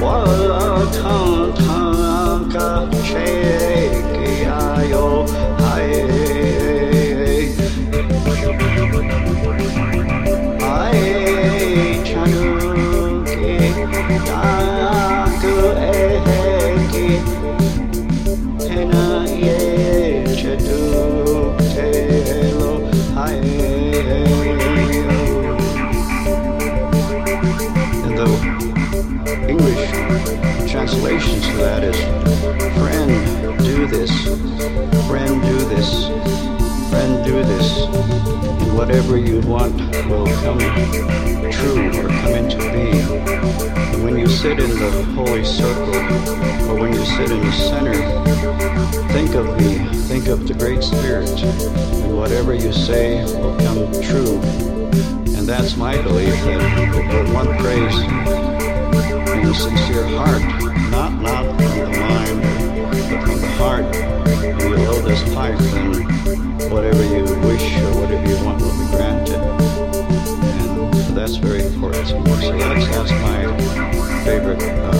Wala tan tan ka translation to that is friend do this. Friend do this. Friend do this whatever you want will come true or come into being. And when you sit in the holy circle or when you sit in the center think of me think of the great spirit and whatever you say will come true. And that's my belief that one prays in a sincere heart, not not from the favorite